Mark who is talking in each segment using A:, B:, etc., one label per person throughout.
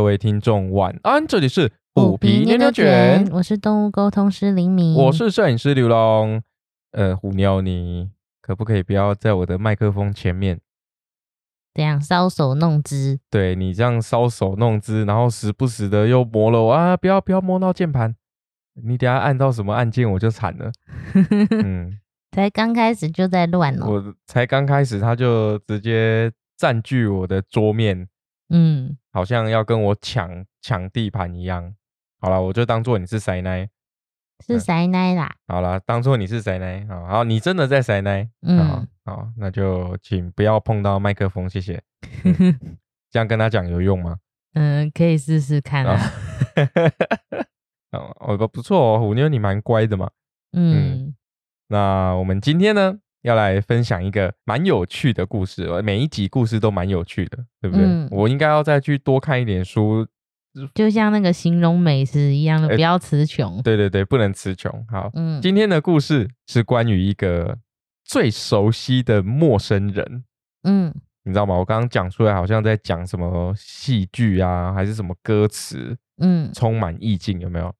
A: 各位听众晚安，这里是虎皮牛牛卷，
B: 我是动物沟通师林敏，
A: 我是摄影师刘龙。呃，虎妞，你可不可以不要在我的麦克风前面
B: 这样搔首弄姿？
A: 对你这样搔首弄姿，然后时不时的又摸了我啊！不要不要摸到键盘，你等下按到什么按键我就惨了。
B: 嗯，才刚开始就在乱哦，
A: 我才刚开始他就直接占据我的桌面，嗯，好像要跟我抢抢地盘一样。好了，我就当做你是塞奶？
B: 是塞奶啦，
A: 好了，当做你是塞奶，好，好，你真的在塞奶，嗯，好，那就请不要碰到麦克风，谢谢。这样跟他讲有用吗？
B: 嗯，可以试试看啊。
A: 哦，不不错哦，虎妞你蛮乖的嘛。嗯，那我们今天呢，要来分享一个蛮有趣的故事，每一集故事都蛮有趣的，对不对？我应该要再去多看一点书。
B: 就像那个形容美食一样的，不要词穷。
A: 对对对，不能词穷。好，嗯，今天的故事是关于一个最熟悉的陌生人。嗯，你知道吗？我刚刚讲出来，好像在讲什么戏剧啊，还是什么歌词？嗯，充满意境，有没有？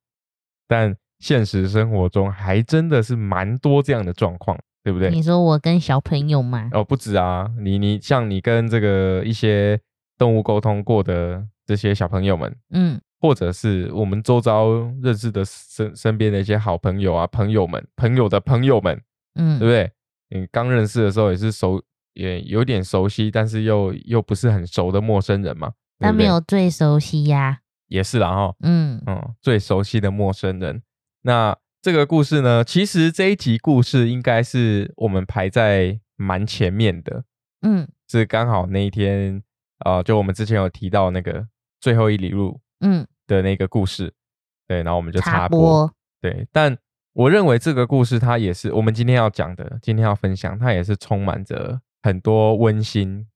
A: 但现实生活中还真的是蛮多这样的状况，对不对？
B: 你说我跟小朋友吗？
A: 哦，不止啊，你你像你跟这个一些动物沟通过的。这些小朋友们，嗯，或者是我们周遭认识的身身边的一些好朋友啊，朋友们，朋友的朋友们，嗯，对不对？你刚认识的时候也是熟，也有点熟悉，但是又又不是很熟的陌生人嘛。
B: 但没有最熟悉呀。
A: 也是啦哈，嗯嗯，最熟悉的陌生人。那这个故事呢，其实这一集故事应该是我们排在蛮前面的，嗯，是刚好那一天啊，就我们之前有提到那个。最后一里路，嗯，的那个故事，对，然后我们就插播，对，但我认为这个故事它也是我们今天要讲的，今天要分享，它也是充满着很多温馨，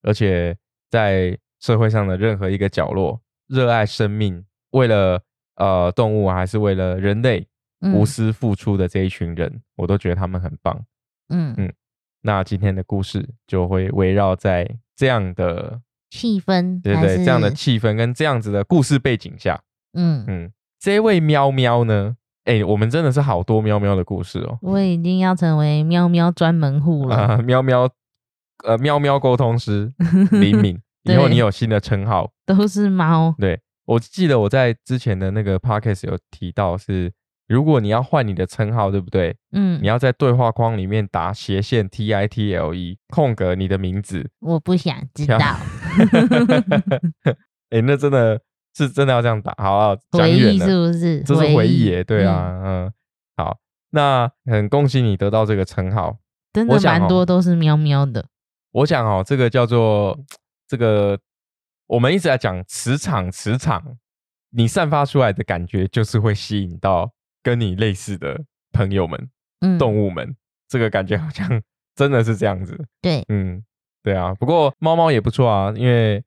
A: 而且在社会上的任何一个角落，热爱生命，为了呃动物还是为了人类无私付出的这一群人，我都觉得他们很棒，嗯嗯，那今天的故事就会围绕在这样的。
B: 气氛
A: 对对，这样的气氛跟这样子的故事背景下，嗯嗯，这位喵喵呢？哎，我们真的是好多喵喵的故事哦。
B: 我已经要成为喵喵专门户了，
A: 喵喵呃喵喵沟通师 李敏，以后你有新的称号，
B: 都是猫。
A: 对我记得我在之前的那个 podcast 有提到是。如果你要换你的称号，对不对？嗯，你要在对话框里面打斜线 T I T L E 空格你的名字。
B: 我不想知道。
A: 哎，那真的是真的要这样打，好，
B: 回忆是不是？
A: 这是回忆耶，对啊，嗯，好，那很恭喜你得到这个称号，
B: 真的蛮多都是喵喵的。
A: 我想哦，这个叫做这个，我们一直在讲磁场，磁场，你散发出来的感觉就是会吸引到。跟你类似的朋友们，嗯，动物们，这个感觉好像 真的是这样子。
B: 对，
A: 嗯，对啊。不过猫猫也不错啊，因为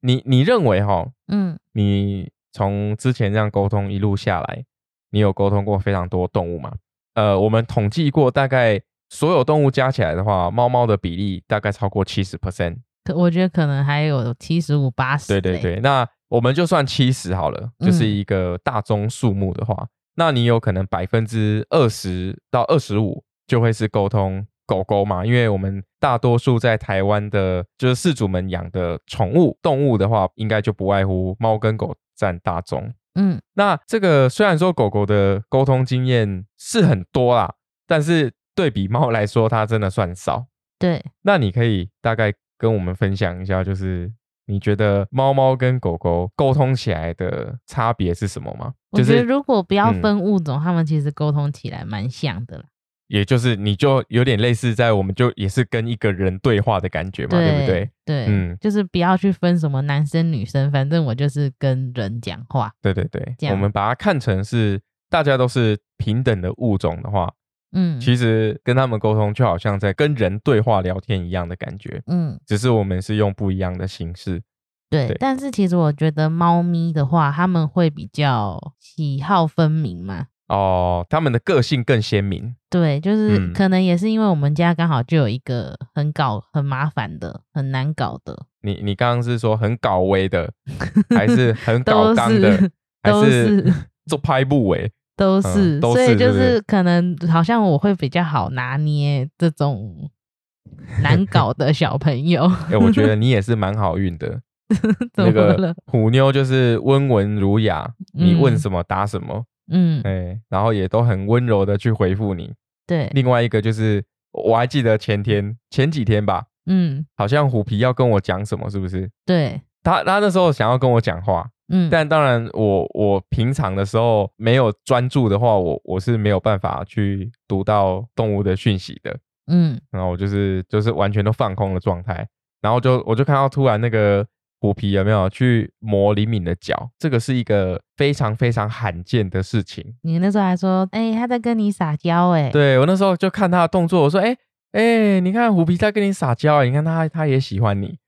A: 你你认为哈，嗯，你从之前这样沟通一路下来，你有沟通过非常多动物吗？呃，我们统计过，大概所有动物加起来的话，猫猫的比例大概超过七十 percent。
B: 我觉得可能还有七十五八十。
A: 对对对，那我们就算七十好了，就是一个大宗数目的话。那你有可能百分之二十到二十五就会是沟通狗狗嘛？因为我们大多数在台湾的，就是饲主们养的宠物动物的话，应该就不外乎猫跟狗占大宗。嗯，那这个虽然说狗狗的沟通经验是很多啦，但是对比猫来说，它真的算少。
B: 对，
A: 那你可以大概跟我们分享一下，就是。你觉得猫猫跟狗狗沟通起来的差别是什么吗？
B: 我觉得如果不要分物种，它们其实沟通起来蛮像的
A: 也就是你就有点类似在我们就也是跟一个人对话的感觉嘛，对不对？
B: 对，嗯，就是不要去分什么男生女生，反正我就是跟人讲话。
A: 对对对，我们把它看成是大家都是平等的物种的话。嗯，其实跟他们沟通就好像在跟人对话聊天一样的感觉。嗯，只是我们是用不一样的形式。
B: 对，但是其实我觉得猫咪的话，他们会比较喜好分明嘛。
A: 哦，他们的个性更鲜明。
B: 对，就是可能也是因为我们家刚好就有一个很搞、很麻烦的、很难搞的
A: 你你刚刚是说很搞威的，还是很搞刚的，还是做拍布尾？
B: 都是，所以就是可能好像我会比较好拿捏这种 难搞的小朋友。
A: 哎，我觉得你也是蛮好运的。那个虎妞就是温文儒雅，你问什么答什么，嗯，哎，然后也都很温柔的去回复你。
B: 对，
A: 另外一个就是我还记得前天前几天吧，嗯，好像虎皮要跟我讲什么，是不是？
B: 对，
A: 他他那时候想要跟我讲话。嗯，但当然，我我平常的时候没有专注的话，我我是没有办法去读到动物的讯息的。嗯，然后我就是就是完全都放空的状态，然后就我就看到突然那个虎皮有没有去磨李敏的脚，这个是一个非常非常罕见的事情。
B: 你那时候还说，哎，他在跟你撒娇，哎，
A: 对我那时候就看他的动作，我说，哎哎，你看虎皮在跟你撒娇，你看他他也喜欢你，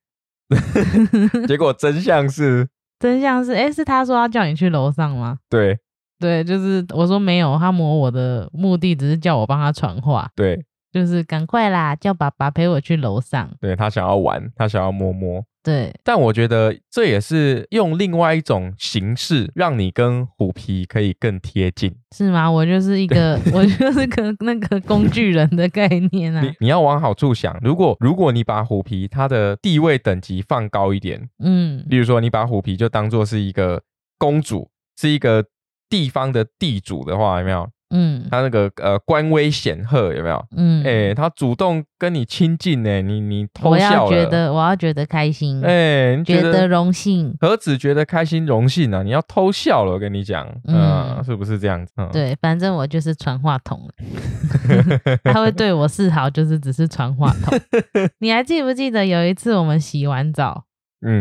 A: 结果真相是。
B: 真相是，哎，是他说要叫你去楼上吗？
A: 对，
B: 对，就是我说没有，他摸我的目的只是叫我帮他传话。
A: 对，
B: 就是赶快啦，叫爸爸陪我去楼上。
A: 对他想要玩，他想要摸摸。
B: 对，
A: 但我觉得这也是用另外一种形式，让你跟虎皮可以更贴近，
B: 是吗？我就是一个，我就是个 那个工具人的概念啊。
A: 你你要往好处想，如果如果你把虎皮它的地位等级放高一点，嗯，例如说你把虎皮就当做是一个公主，是一个地方的地主的话，有没有？嗯，他那个呃官威显赫有没有？嗯，哎，他主动跟你亲近呢，你你偷笑了，
B: 我要觉得我要觉得开心，哎，觉得荣幸，
A: 何止觉得开心荣幸呢？你要偷笑了，我跟你讲，嗯，是不是这样子？
B: 对，反正我就是传话筒，他会对我示好，就是只是传话筒。你还记不记得有一次我们洗完澡？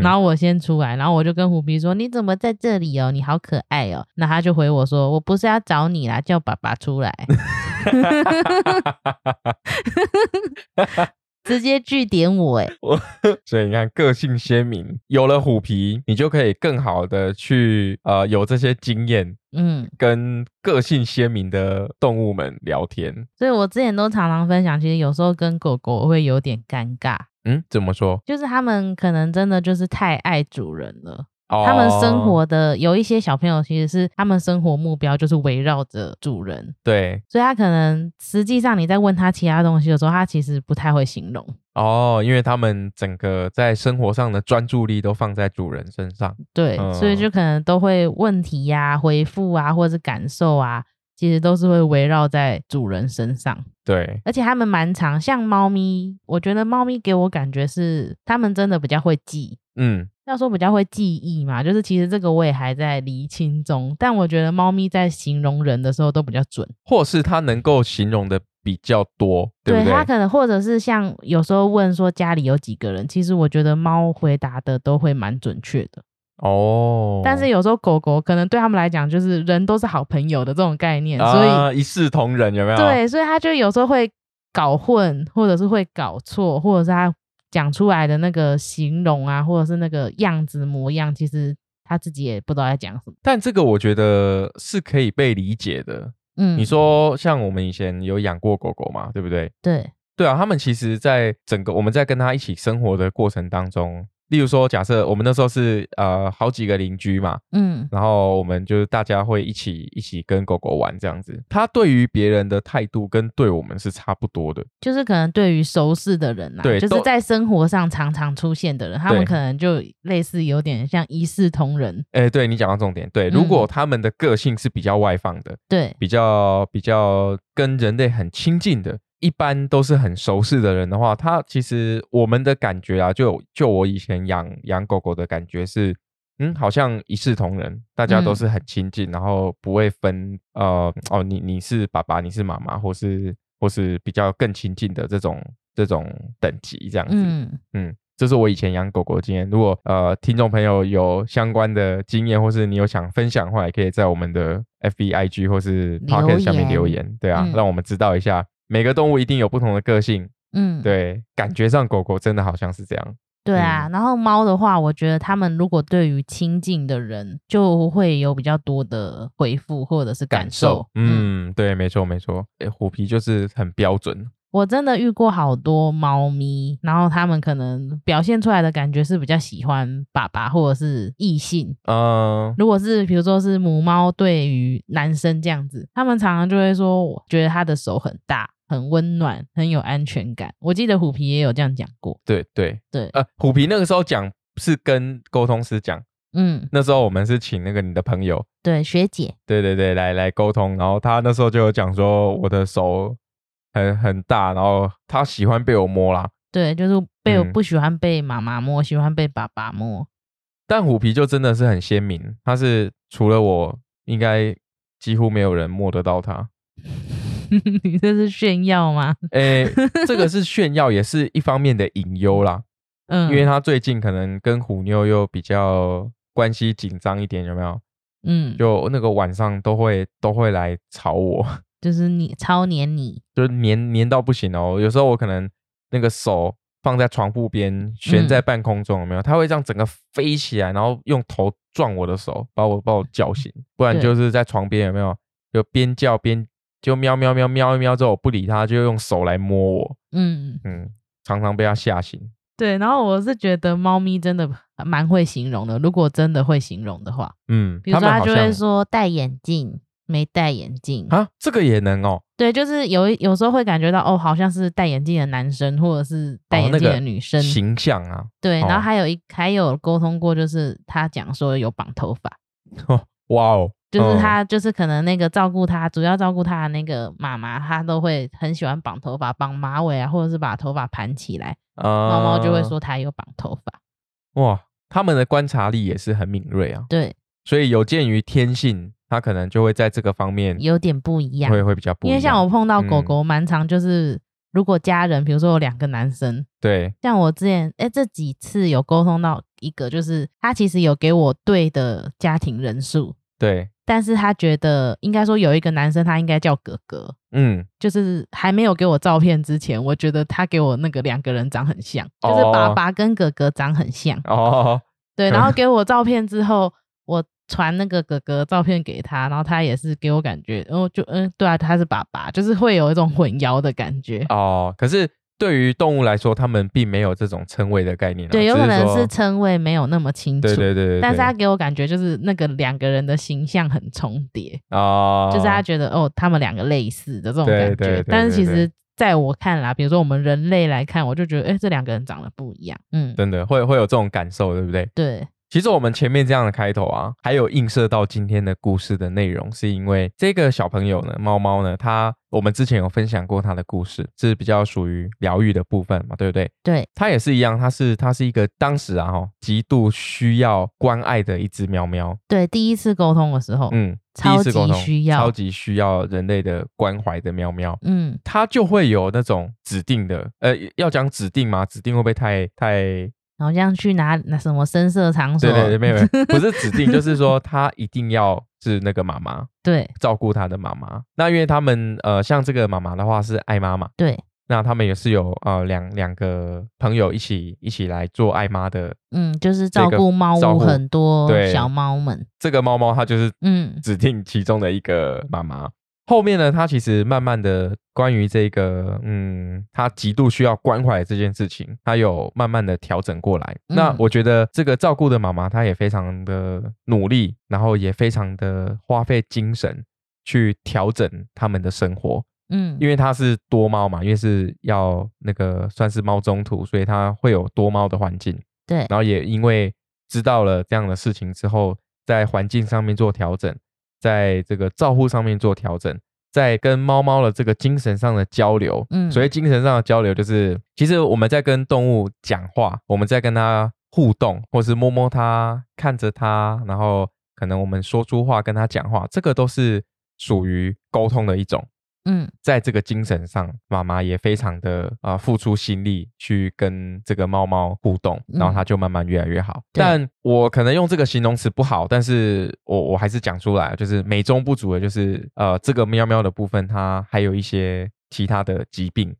B: 然后我先出来，然后我就跟虎皮说：“你怎么在这里哦？你好可爱哦。”那他就回我说：“我不是要找你啦，叫爸爸出来。”直接据点我 哎！
A: 所以你看，个性鲜明，有了虎皮，你就可以更好的去呃有这些经验，嗯，跟个性鲜明的动物们聊天。
B: 所以我之前都常常分享，其实有时候跟狗狗会有点尴尬。
A: 嗯，怎么说？
B: 就是他们可能真的就是太爱主人了。他们生活的有一些小朋友，其实是他们生活目标就是围绕着主人。
A: 对，
B: 所以他可能实际上你在问他其他东西的时候，他其实不太会形容。
A: 哦，因为他们整个在生活上的专注力都放在主人身上。
B: 对，所以就可能都会问题呀、回复啊，或者是感受啊。其实都是会围绕在主人身上，
A: 对，
B: 而且它们蛮长，像猫咪，我觉得猫咪给我感觉是它们真的比较会记，嗯，要说比较会记忆嘛，就是其实这个我也还在厘清中，但我觉得猫咪在形容人的时候都比较准，
A: 或是它能够形容的比较多，对
B: 它可能或者是像有时候问说家里有几个人，其实我觉得猫回答的都会蛮准确的。哦，但是有时候狗狗可能对他们来讲，就是人都是好朋友的这种概念，所
A: 以一视同仁有没有？
B: 对，所以他就有时候会搞混，或者是会搞错，或者是他讲出来的那个形容啊，或者是那个样子模样，其实他自己也不知道在讲什么。
A: 但这个我觉得是可以被理解的。嗯，你说像我们以前有养过狗狗嘛，对不对？
B: 对，
A: 对啊，他们其实在整个我们在跟他一起生活的过程当中。例如说，假设我们那时候是呃好几个邻居嘛，嗯，然后我们就是大家会一起一起跟狗狗玩这样子。它对于别人的态度跟对我们是差不多的，
B: 就是可能对于熟识的人啊，对，就是在生活上常常出现的人，他们可能就类似有点像一视同仁。
A: 哎，对你讲到重点，对，如果他们的个性是比较外放的，
B: 对，
A: 比较比较跟人类很亲近的。一般都是很熟识的人的话，他其实我们的感觉啊，就就我以前养养狗狗的感觉是，嗯，好像一视同仁，大家都是很亲近，然后不会分呃哦，你你是爸爸，你是妈妈，或是或是比较更亲近的这种这种等级这样子。嗯嗯，这是我以前养狗狗的经验。如果呃听众朋友有相关的经验，或是你有想分享的话，也可以在我们的 F B I G 或是 Pocket 下面留言，对啊，让我们知道一下。每个动物一定有不同的个性，嗯，对，感觉上狗狗真的好像是这样，
B: 对啊。然后猫的话，我觉得它们如果对于亲近的人，就会有比较多的回复或者是感受，
A: 嗯，对，没错没错。诶，虎皮就是很标准，
B: 我真的遇过好多猫咪，然后它们可能表现出来的感觉是比较喜欢爸爸或者是异性。嗯，如果是比如说是母猫对于男生这样子，他们常常就会说，我觉得他的手很大，很温暖，很有安全感。我记得虎皮也有这样讲过。
A: 对对
B: 对，
A: 呃，虎皮那个时候讲是跟沟通师讲，嗯，那时候我们是请那个你的朋友，
B: 对学姐，
A: 对对对，来来沟通，然后他那时候就有讲说我的手。很很大，然后他喜欢被我摸啦。
B: 对，就是被我不喜欢被妈妈摸，喜欢被爸爸摸。
A: 但虎皮就真的是很鲜明，他是除了我，应该几乎没有人摸得到他。
B: 你这是炫耀吗？
A: 诶，这个是炫耀，也是一方面的隐忧啦。嗯，因为他最近可能跟虎妞又比较关系紧张一点，有没有？嗯，就那个晚上都会都会来吵我。
B: 就是你超黏你，
A: 就是黏黏到不行哦。有时候我可能那个手放在床铺边，悬在半空中，有没有？它会这样整个飞起来，然后用头撞我的手，把我把我叫醒。不然就是在床边，有没有？就边叫边就喵喵喵喵一喵之后，我不理它，就用手来摸我。嗯嗯，常常被它吓醒。
B: 对，然后我是觉得猫咪真的蛮会形容的。如果真的会形容的话，嗯，比如说它就会说戴眼镜。没戴眼镜
A: 啊，这个也能哦。
B: 对，就是有有时候会感觉到哦，好像是戴眼镜的男生，或者是戴眼镜的女生
A: 形象啊。
B: 对，然后还有一还有沟通过，就是他讲说有绑头发。
A: 哇哦，
B: 就是他就是可能那个照顾他，主要照顾他的那个妈妈，他都会很喜欢绑头发，绑马尾啊，或者是把头发盘起来。猫猫就会说他有绑头发。
A: 哇，他们的观察力也是很敏锐啊。
B: 对，
A: 所以有鉴于天性。他可能就会在这个方面
B: 有点不一样，
A: 会会比较不一样。
B: 因为像我碰到狗狗，蛮常就是如果家人，比如说有两个男生，
A: 对，
B: 像我之前哎这几次有沟通到一个，就是他其实有给我对的家庭人数，
A: 对，
B: 但是他觉得应该说有一个男生他应该叫哥哥，嗯，就是还没有给我照片之前，我觉得他给我那个两个人长很像，就是爸爸跟哥哥长很像。哦，对，然后给我照片之后，我。传那个哥哥照片给他，然后他也是给我感觉，然后就嗯，对啊，他是爸爸，就是会有一种混淆的感觉。
A: 哦。可是对于动物来说，他们并没有这种称谓的概念，
B: 对，有可能是称谓没有那么清楚，
A: 对对对。
B: 但是他给我感觉就是那个两个人的形象很重叠哦，就是他觉得哦，他们两个类似的这种感觉。但是其实在我看来，比如说我们人类来看，我就觉得哎，这两个人长得不一样，
A: 嗯，真的会会有这种感受，对不对？
B: 对。
A: 其实我们前面这样的开头啊，还有映射到今天的故事的内容，是因为这个小朋友呢，猫猫呢，它我们之前有分享过它的故事，是比较属于疗愈的部分嘛，对不对？
B: 对，
A: 它也是一样，它是它是一个当时啊哈，极度需要关爱的一只喵喵。
B: 对，第一次沟通的时候，嗯，超级需要，
A: 超级需要人类的关怀的喵喵，嗯，它就会有那种指定的，呃，要讲指定吗？指定会不会太太？
B: 好像去拿那什么深色场所，
A: 对对对，没有，不是指定，就是说他一定要是那个妈妈，
B: 对，
A: 照顾他的妈妈。那因为他们呃，像这个妈妈的话是爱妈妈，
B: 对，
A: 那他们也是有呃两两个朋友一起一起来做爱妈的，
B: 嗯，就是照顾猫屋很多小猫们。
A: 这个猫猫它就是嗯指定其中的一个妈妈。后面呢，他其实慢慢的关于这个，嗯，他极度需要关怀这件事情，他有慢慢的调整过来。那我觉得这个照顾的妈妈，她也非常的努力，然后也非常的花费精神去调整他们的生活。嗯，因为他是多猫嘛，因为是要那个算是猫中途，所以他会有多猫的环境。
B: 对，
A: 然后也因为知道了这样的事情之后，在环境上面做调整。在这个照护上面做调整，在跟猫猫的这个精神上的交流，嗯，所谓精神上的交流就是，其实我们在跟动物讲话，我们在跟它互动，或是摸摸它，看着它，然后可能我们说出话跟它讲话，这个都是属于沟通的一种。嗯，在这个精神上，妈妈也非常的啊付出心力去跟这个猫猫互动，然后它就慢慢越来越好。但我可能用这个形容词不好，但是我我还是讲出来，就是美中不足的，就是呃这个喵喵的部分，它还有一些其他的疾病，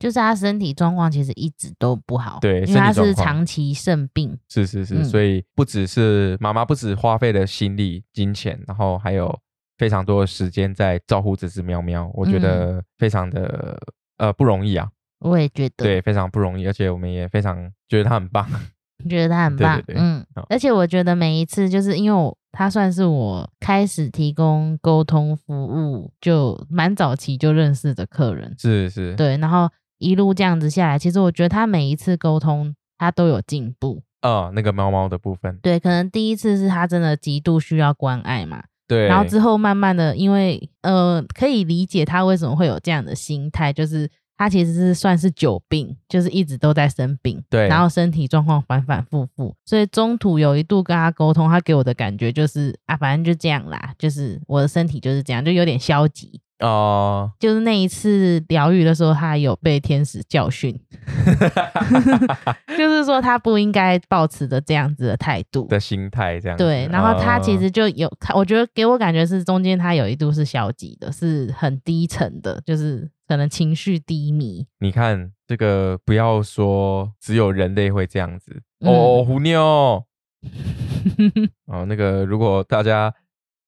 B: 就是它身体状况其实一直都不好，
A: 对，
B: 因为它是长期肾病，
A: 是是是，所以不只是妈妈不止花费了心力、金钱，然后还有。非常多的时间在照顾这只喵喵，我觉得非常的呃不容易啊。
B: 我也觉得，
A: 对，非常不容易，而且我们也非常觉得它很棒，
B: 觉得它很棒，嗯，而且我觉得每一次就是因为我他算是我开始提供沟通服务就蛮早期就认识的客人，
A: 是是，
B: 对，然后一路这样子下来，其实我觉得他每一次沟通他都有进步，
A: 啊，那个猫猫的部分，
B: 对，可能第一次是他真的极度需要关爱嘛，
A: 对，
B: 然后之后慢慢的，因为呃可以理解他为什么会有这样的心态，就是。他其实是算是久病，就是一直都在生病，
A: 对，
B: 然后身体状况反反复复，所以中途有一度跟他沟通，他给我的感觉就是啊，反正就这样啦，就是我的身体就是这样，就有点消极。哦，就是那一次疗愈的时候，他有被天使教训，就是说他不应该保持着这样子的态度
A: 的心态，这样
B: 对。然后他其实就有，他我觉得给我感觉是中间他有一度是消极的，是很低沉的，就是可能情绪低迷。
A: 你看这个，不要说只有人类会这样子哦，虎妞 哦，那个如果大家。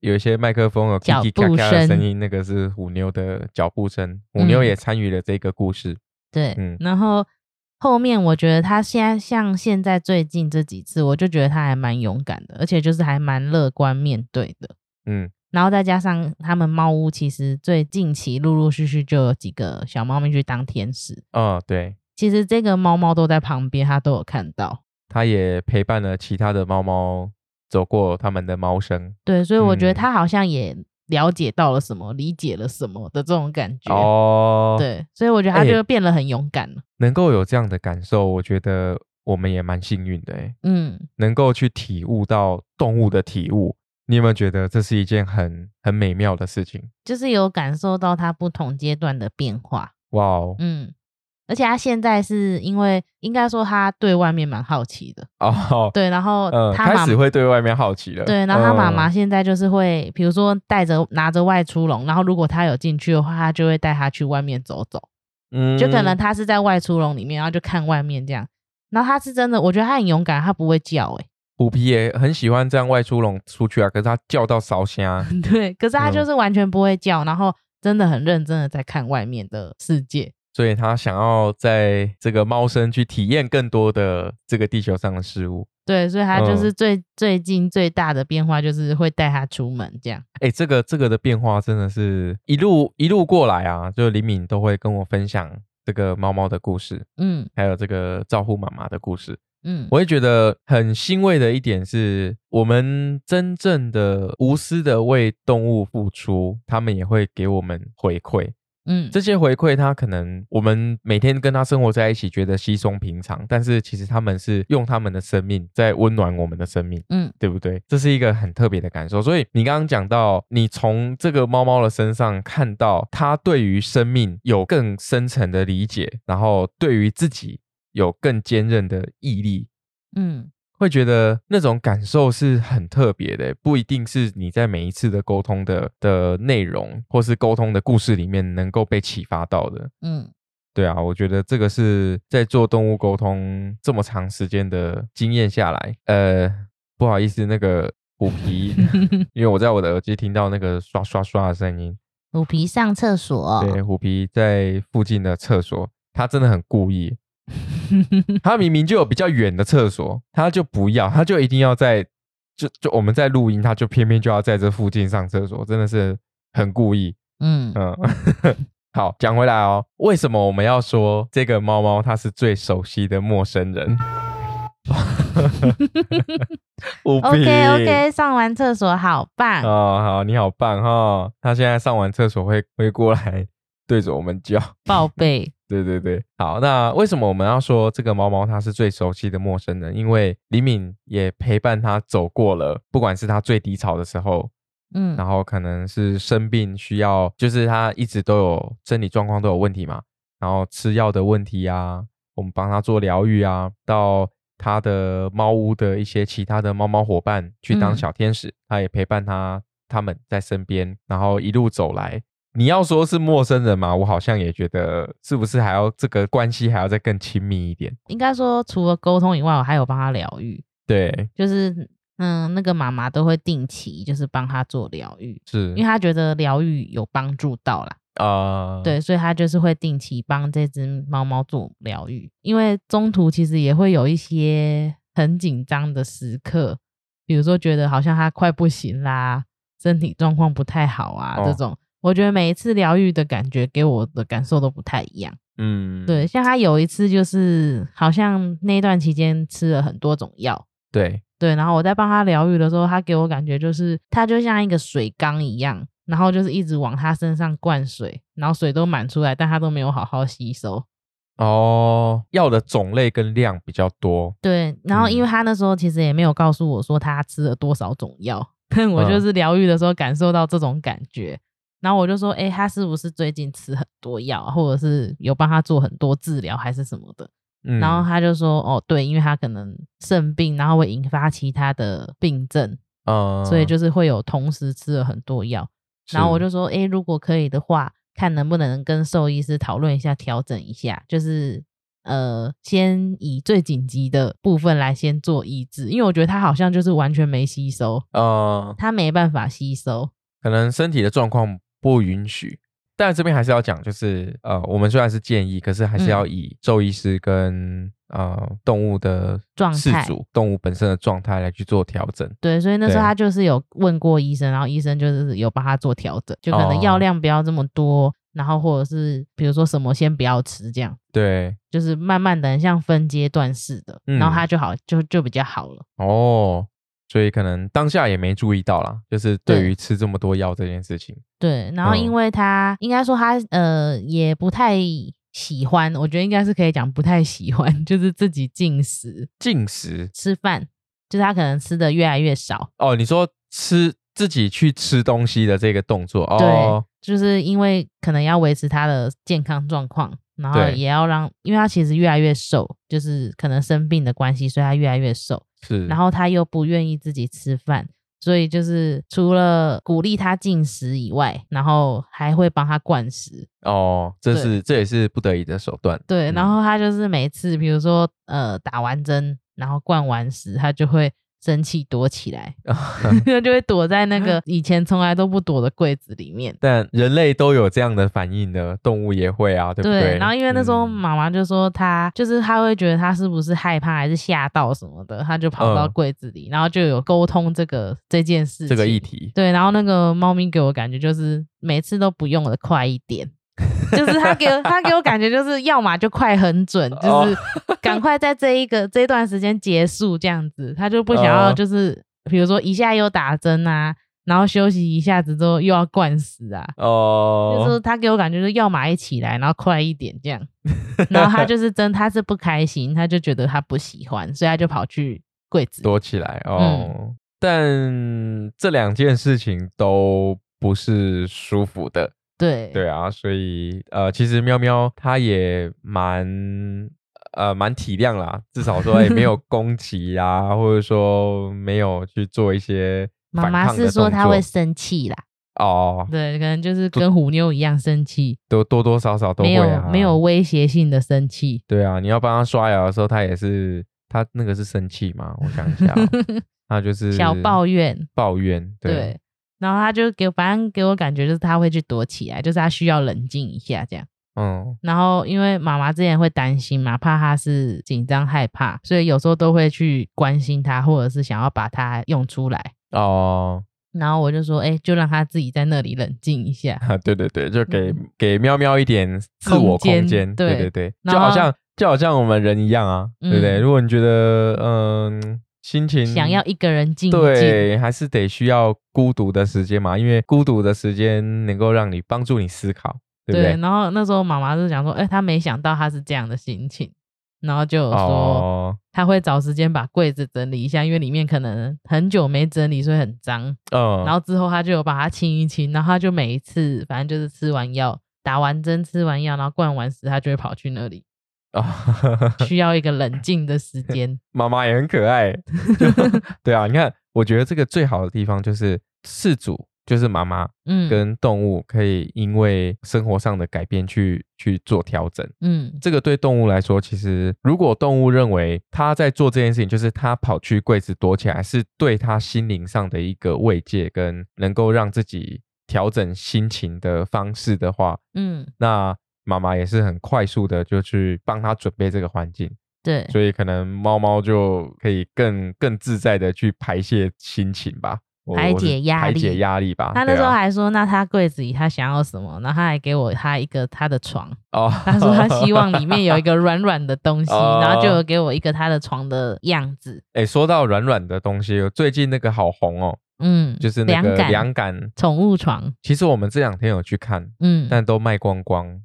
A: 有一些麦克风有
B: 咔咔
A: 的声音，那个是虎妞的脚步声。虎妞也参与了这个故事。
B: 对，嗯，然后后面我觉得他现在像现在最近这几次，我就觉得他还蛮勇敢的，而且就是还蛮乐观面对的。嗯，然后再加上他们猫屋，其实最近期陆陆续续就有几个小猫咪去当天使。
A: 嗯，对，
B: 其实这个猫猫都在旁边，他都有看到。
A: 他也陪伴了其他的猫猫。走过他们的猫生，
B: 对，所以我觉得他好像也了解到了什么，理解了什么的这种感觉哦。对，所以我觉得他就变得很勇敢了。
A: 能够有这样的感受，我觉得我们也蛮幸运的哎。嗯，能够去体悟到动物的体悟，你有没有觉得这是一件很很美妙的事情？
B: 就是有感受到它不同阶段的变化。哇哦，嗯。而且他现在是因为应该说他对外面蛮好奇的哦，对，然后他
A: 开始会对外面好奇了，
B: 对，然后他妈妈现在就是会，比如说带着拿着外出笼，然后如果他有进去的话，他就会带他去外面走走，嗯，就可能他是在外出笼里面，然后就看外面这样，然后他是真的，我觉得他很勇敢，他不会叫，哎，
A: 虎皮也很喜欢这样外出笼出去啊，可是他叫到烧香，
B: 对，可是他就是完全不会叫，然后真的很认真的在看外面的世界。
A: 所以他想要在这个猫生去体验更多的这个地球上的事物。
B: 对，所以他就是最最近最大的变化就是会带他出门这样。
A: 哎，这个这个的变化真的是一路一路过来啊，就李敏都会跟我分享这个猫猫的故事，嗯，还有这个照顾妈妈的故事，嗯，我也觉得很欣慰的一点是，我们真正的无私的为动物付出，他们也会给我们回馈。嗯，这些回馈，他可能我们每天跟他生活在一起，觉得稀松平常，但是其实他们是用他们的生命在温暖我们的生命，嗯，对不对？这是一个很特别的感受。所以你刚刚讲到，你从这个猫猫的身上看到它对于生命有更深层的理解，然后对于自己有更坚韧的毅力，嗯。会觉得那种感受是很特别的，不一定是你在每一次的沟通的的内容，或是沟通的故事里面能够被启发到的。嗯，对啊，我觉得这个是在做动物沟通这么长时间的经验下来，呃，不好意思，那个虎皮，因为我在我的耳机听到那个刷刷刷的声音。
B: 虎皮上厕所，
A: 对，虎皮在附近的厕所，他真的很故意。他明明就有比较远的厕所，他就不要，他就一定要在就就我们在录音，他就偏偏就要在这附近上厕所，真的是很故意。嗯嗯，好，讲回来哦，为什么我们要说这个猫猫它是最熟悉的陌生人？
B: OK OK，上完厕所好棒
A: 哦，好，你好棒哈，他现在上完厕所会会过来对着我们叫
B: 宝贝。
A: 对对对，好，那为什么我们要说这个猫猫它是最熟悉的陌生人？因为李敏也陪伴它走过了，不管是它最低潮的时候，嗯，然后可能是生病需要，就是它一直都有身体状况都有问题嘛，然后吃药的问题啊，我们帮它做疗愈啊，到它的猫屋的一些其他的猫猫伙伴去当小天使，他也陪伴它他们在身边，然后一路走来。你要说是陌生人嘛，我好像也觉得是不是还要这个关系还要再更亲密一点？
B: 应该说除了沟通以外，我还有帮他疗愈。
A: 对，
B: 就是嗯，那个妈妈都会定期就是帮他做疗愈，
A: 是
B: 因为他觉得疗愈有帮助到啦。啊。对，所以他就是会定期帮这只猫猫做疗愈，因为中途其实也会有一些很紧张的时刻，比如说觉得好像它快不行啦，身体状况不太好啊这种。我觉得每一次疗愈的感觉给我的感受都不太一样。嗯，对，像他有一次就是好像那段期间吃了很多种药。
A: 对
B: 对，然后我在帮他疗愈的时候，他给我感觉就是他就像一个水缸一样，然后就是一直往他身上灌水，然后水都满出来，但他都没有好好吸收。
A: 哦，药的种类跟量比较多。
B: 对，然后因为他那时候其实也没有告诉我说他吃了多少种药，但 我就是疗愈的时候感受到这种感觉。然后我就说，哎，他是不是最近吃很多药，或者是有帮他做很多治疗，还是什么的？嗯然后他就说，哦，对，因为他可能肾病，然后会引发其他的病症，嗯，所以就是会有同时吃了很多药。然后我就说，哎，如果可以的话，看能不能跟兽医师讨论一下，调整一下，就是呃，先以最紧急的部分来先做医治，因为我觉得他好像就是完全没吸收，嗯，他没办法吸收，
A: 可能身体的状况。不允许，但这边还是要讲，就是呃，我们虽然是建议，可是还是要以兽医师跟呃动物的
B: 状态、
A: 动物本身的状态来去做调整。
B: 对，所以那时候他就是有问过医生，然后医生就是有帮他做调整，就可能药量不要这么多，然后或者是比如说什么先不要吃这样。
A: 对，
B: 就是慢慢的像分阶段式的，然后他就好，就就比较好了。
A: 哦。所以可能当下也没注意到啦，就是对于吃这么多药这件事情。
B: 对，然后因为他应该说他呃也不太喜欢，我觉得应该是可以讲不太喜欢，就是自己进食、
A: 进食
B: 吃饭，就是他可能吃的越来越少。
A: 哦，你说吃自己去吃东西的这个动作，
B: 对，就是因为可能要维持他的健康状况，然后也要让，因为他其实越来越瘦，就是可能生病的关系，所以他越来越瘦。
A: 是，
B: 然后他又不愿意自己吃饭，所以就是除了鼓励他进食以外，然后还会帮他灌食。
A: 哦，这是这也是不得已的手段。
B: 对，然后他就是每次，比如说呃打完针，然后灌完食，他就会。生气躲起来，就会躲在那个以前从来都不躲的柜子里面。
A: 但人类都有这样的反应的，动物也会啊，对不对？
B: 然后因为那时候妈妈就说他就是他会觉得他是不是害怕还是吓到什么的，他就跑到柜子里，然后就有沟通这个这件事
A: 这个议题。
B: 对，然后那个猫咪给我感觉就是每次都不用的快一点。就是他给我他给我感觉就是要么就快很准，就是赶快在这一个 这段时间结束这样子，他就不想要就是比如说一下又打针啊，然后休息一下子之后又要灌死啊，哦，就是他给我感觉是要么一起来，然后快一点这样，然后他就是真他是不开心，他就觉得他不喜欢，所以他就跑去柜子。
A: 躲起来哦。但这两件事情都不是舒服的。
B: 对
A: 对啊，所以呃，其实喵喵它也蛮呃蛮体谅啦，至少说也没有 攻击啊，或者说没有去做一些
B: 妈妈是说他会生气啦，哦，对，可能就是跟虎妞一样生气，
A: 都多多少少都会
B: 啊，没有威胁性的生气。
A: 对啊，你要帮他刷牙的时候，他也是他那个是生气嘛？我想一下，他就是
B: 小抱怨，
A: 抱怨，对。
B: 然后他就给，反正给我感觉就是他会去躲起来，就是他需要冷静一下这样。嗯。然后因为妈妈之前会担心嘛，怕他是紧张害怕，所以有时候都会去关心他，或者是想要把他用出来。哦。然后我就说，哎，就让他自己在那里冷静一下。
A: 啊，对对对，就给给喵喵一点自我空间。对对对，就好像就好像我们人一样啊，对不对？如果你觉得嗯。心情
B: 想要一个人静一静，
A: 对，还是得需要孤独的时间嘛？因为孤独的时间能够让你帮助你思考，对不对？
B: 然后那时候妈妈就讲说，哎，她没想到她是这样的心情，然后就有说她会找时间把柜子整理一下，因为里面可能很久没整理，所以很脏。嗯，然后之后她就有把它清一清，然后她就每一次反正就是吃完药、打完针、吃完药，然后灌完食，她就会跑去那里。需要一个冷静的时间。
A: 妈妈也很可爱，对啊，你看，我觉得这个最好的地方就是饲主，就是妈妈，嗯，跟动物可以因为生活上的改变去去做调整。嗯，这个对动物来说，其实如果动物认为他在做这件事情，就是他跑去柜子躲起来，是对他心灵上的一个慰藉，跟能够让自己调整心情的方式的话，嗯，那妈妈也是很快速的就去帮他准备这个环境。
B: 对，
A: 所以可能猫猫就可以更更自在的去排泄心情吧，
B: 排解压
A: 力，排解压力吧。
B: 他那时候还说，那他柜子里他想要什么，然后他还给我他一个他的床哦，他说他希望里面有一个 软软的东西，然后就给我一个他的床的样子。
A: 哎，说到软软的东西，最近那个好红哦，嗯，就是那个凉感
B: 宠物床。
A: 其实我们这两天有去看，嗯，但都卖光光。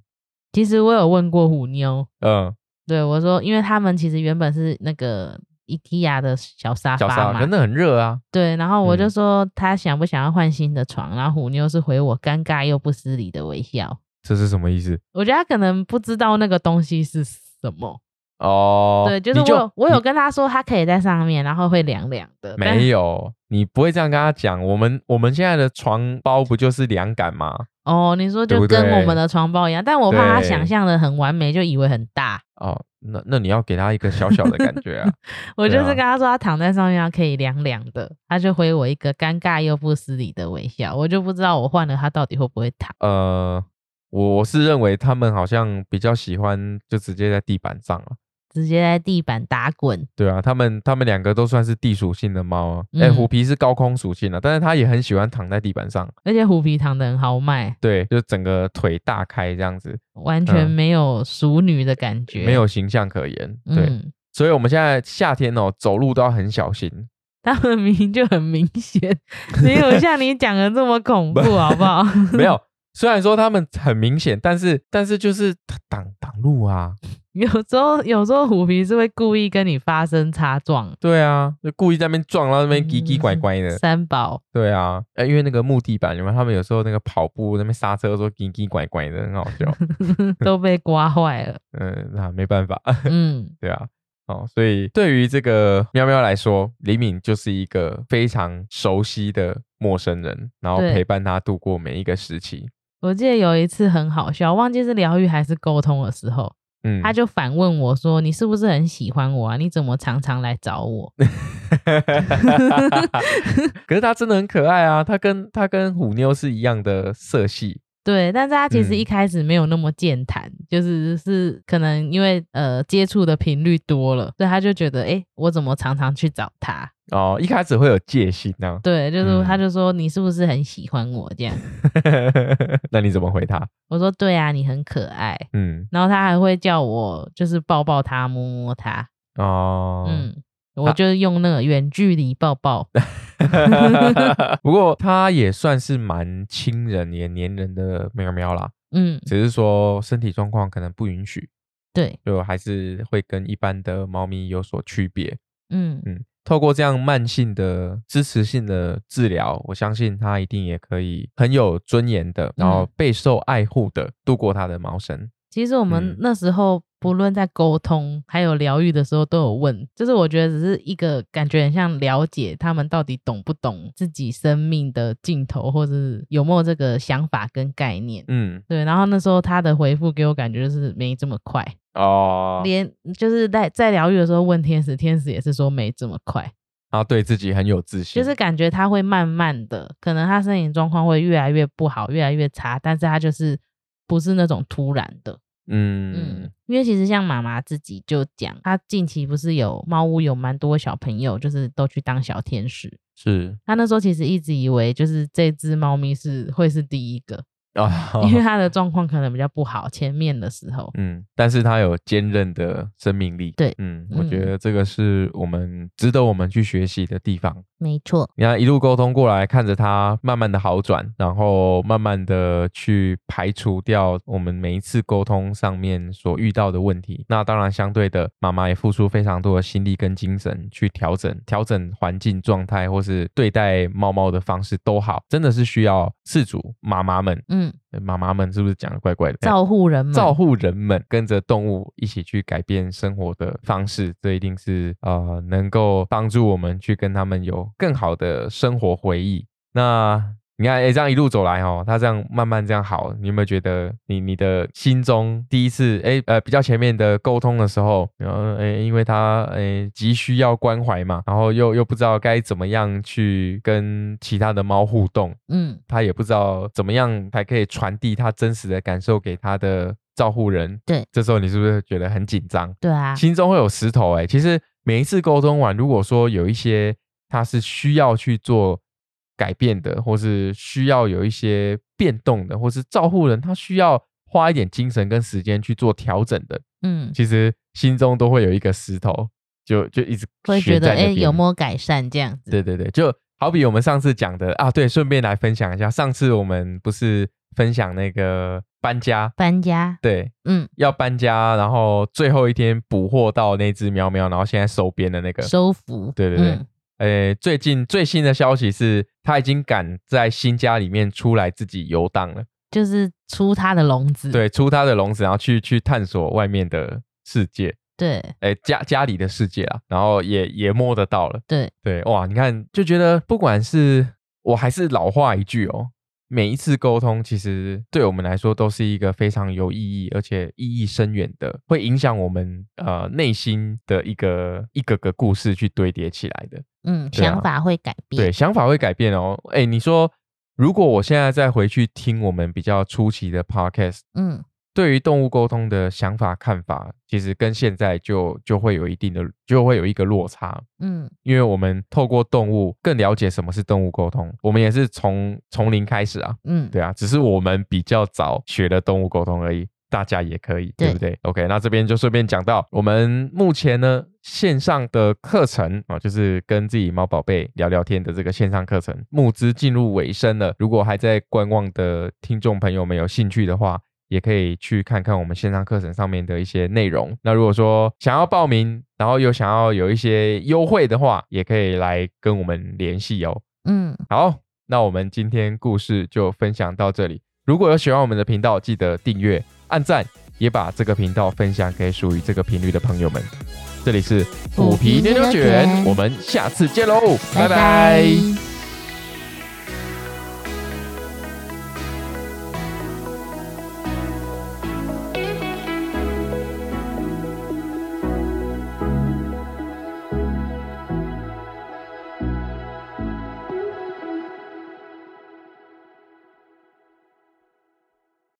B: 其实我有问过虎妞，嗯。对，我说，因为他们其实原本是那个 IKEA 的小沙发嘛，
A: 真的很热啊。
B: 对，然后我就说他想不想要换新的床，然后虎妞是回我尴尬又不失礼的微笑。
A: 这是什么意思？
B: 我觉得他可能不知道那个东西是什么。哦，对，就是我我有跟他说，他可以在上面，然后会凉凉的。
A: 没有，你不会这样跟他讲。我们我们现在的床包不就是凉感吗？
B: 哦，你说就跟我们的床包一样，但我怕他想象的很完美，就以为很大。
A: 哦，那那你要给他一个小小的感觉啊。
B: 我就是跟他说，他躺在上面可以凉凉的，他就回我一个尴尬又不失礼的微笑。我就不知道我换了他到底会不会躺。呃，
A: 我是认为他们好像比较喜欢就直接在地板上了。
B: 直接在地板打滚。
A: 对啊，他们他们两个都算是地属性的猫啊。哎，虎皮是高空属性的，但是它也很喜欢躺在地板上。
B: 而且虎皮躺的很豪迈。
A: 对，就整个腿大开这样子，
B: 完全没有熟女的感觉，
A: 没有形象可言。对，所以我们现在夏天哦，走路都要很小心。
B: 他们明明就很明显，没有像你讲的这么恐怖，好不好？
A: 没有。虽然说他们很明显，但是但是就是挡挡路啊。
B: 有时候有时候虎皮是会故意跟你发生擦撞。
A: 对啊，就故意在那边撞，然后那边叽叽拐拐的。
B: 三宝。
A: 对啊，哎，因为那个木地板，你们他们有时候那个跑步那边刹车的时候叽叽拐拐的，很好笑。
B: 都被刮坏了。
A: 嗯，那没办法。嗯，对啊。哦，所以对于这个喵喵来说，李敏就是一个非常熟悉的陌生人，然后陪伴他度过每一个时期。
B: 我记得有一次很好笑，忘记是疗愈还是沟通的时候，嗯，他就反问我说：“你是不是很喜欢我啊？你怎么常常来找我？”
A: 可是他真的很可爱啊，他跟他跟虎妞是一样的色系。
B: 对，但是他其实一开始没有那么健谈，就是是可能因为呃接触的频率多了，所以他就觉得，哎，我怎么常常去找他？
A: 哦，一开始会有戒心呢。
B: 对，就是他就说你是不是很喜欢我这样？
A: 那你怎么回他？
B: 我说对啊，你很可爱。嗯，然后他还会叫我就是抱抱他，摸摸他。哦，嗯。我就用那个远距离抱抱，
A: 不过它也算是蛮亲人也黏人的喵喵啦。嗯，只是说身体状况可能不允许，
B: 对，
A: 就还是会跟一般的猫咪有所区别。嗯嗯，透过这样慢性的支持性的治疗，我相信它一定也可以很有尊严的，然后备受爱护的度过它的猫生。
B: 其实我们那时候。不论在沟通还有疗愈的时候，都有问，就是我觉得只是一个感觉很像了解他们到底懂不懂自己生命的尽头，或者是有没有这个想法跟概念。嗯，对。然后那时候他的回复给我感觉就是没这么快哦，连就是在在疗愈的时候问天使，天使也是说没这么快。
A: 然后对自己很有自信，
B: 就是感觉他会慢慢的，可能他身体状况会越来越不好，越来越差，但是他就是不是那种突然的。嗯嗯，因为其实像妈妈自己就讲，她近期不是有猫屋有蛮多小朋友，就是都去当小天使。
A: 是，
B: 她那时候其实一直以为就是这只猫咪是会是第一个。啊，因为他的状况可能比较不好，前面的时候，
A: 嗯，但是他有坚韧的生命力，
B: 对，
A: 嗯，我觉得这个是我们值得我们去学习的地方，
B: 没错。
A: 你看一路沟通过来，看着他慢慢的好转，然后慢慢的去排除掉我们每一次沟通上面所遇到的问题，那当然相对的，妈妈也付出非常多的心力跟精神去调整、调整环境状态，或是对待猫猫的方式都好，真的是需要饲主妈妈们，嗯。嗯，妈妈们是不是讲的怪怪的？
B: 照护人们，
A: 照护人们跟着动物一起去改变生活的方式，这一定是呃能够帮助我们去跟他们有更好的生活回忆。那你看，哎，这样一路走来哦，他这样慢慢这样好，你有没有觉得你你的心中第一次哎呃比较前面的沟通的时候，然后哎因为他哎急需要关怀嘛，然后又又不知道该怎么样去跟其他的猫互动，嗯，他也不知道怎么样才可以传递他真实的感受给他的照护人，
B: 对，
A: 这时候你是不是觉得很紧张？
B: 对啊，
A: 心中会有石头哎。其实每一次沟通完，如果说有一些他是需要去做。改变的，或是需要有一些变动的，或是照护人他需要花一点精神跟时间去做调整的，嗯，其实心中都会有一个石头，就就一直
B: 会觉得，哎，有没有改善这样子？
A: 对对对，就好比我们上次讲的啊，对，顺便来分享一下，上次我们不是分享那个搬家，
B: 搬家，
A: 对，嗯，要搬家，然后最后一天捕获到那只喵喵，然后现在收编的那个
B: 收服，
A: 对对对。诶，最近最新的消息是，他已经敢在新家里面出来自己游荡了，
B: 就是出他的笼子，
A: 对，出他的笼子，然后去去探索外面的世界，
B: 对，
A: 诶，家家里的世界啊，然后也也摸得到了，
B: 对。
A: 对，哇，你看就觉得，不管是我还是老话一句哦。每一次沟通，其实对我们来说都是一个非常有意义，而且意义深远的，会影响我们呃内心的一个一个个故事去堆叠起来的。
B: 嗯，想法会改变。
A: 对，想法会改变哦。哎，你说，如果我现在再回去听我们比较初期的 podcast，嗯。对于动物沟通的想法看法，其实跟现在就就会有一定的，就会有一个落差。嗯，因为我们透过动物更了解什么是动物沟通，我们也是从从零开始啊。嗯，对啊，只是我们比较早学了动物沟通而已，大家也可以，对不对？OK，那这边就顺便讲到，我们目前呢线上的课程啊，就是跟自己猫宝贝聊聊天的这个线上课程，募资进入尾声了。如果还在观望的听众朋友们有兴趣的话，也可以去看看我们线上课程上面的一些内容。那如果说想要报名，然后又想要有一些优惠的话，也可以来跟我们联系哦。嗯，好，那我们今天故事就分享到这里。如果有喜欢我们的频道，记得订阅、按赞，也把这个频道分享给属于这个频率的朋友们。这里是虎皮牛牛卷，我们下次见喽，拜拜。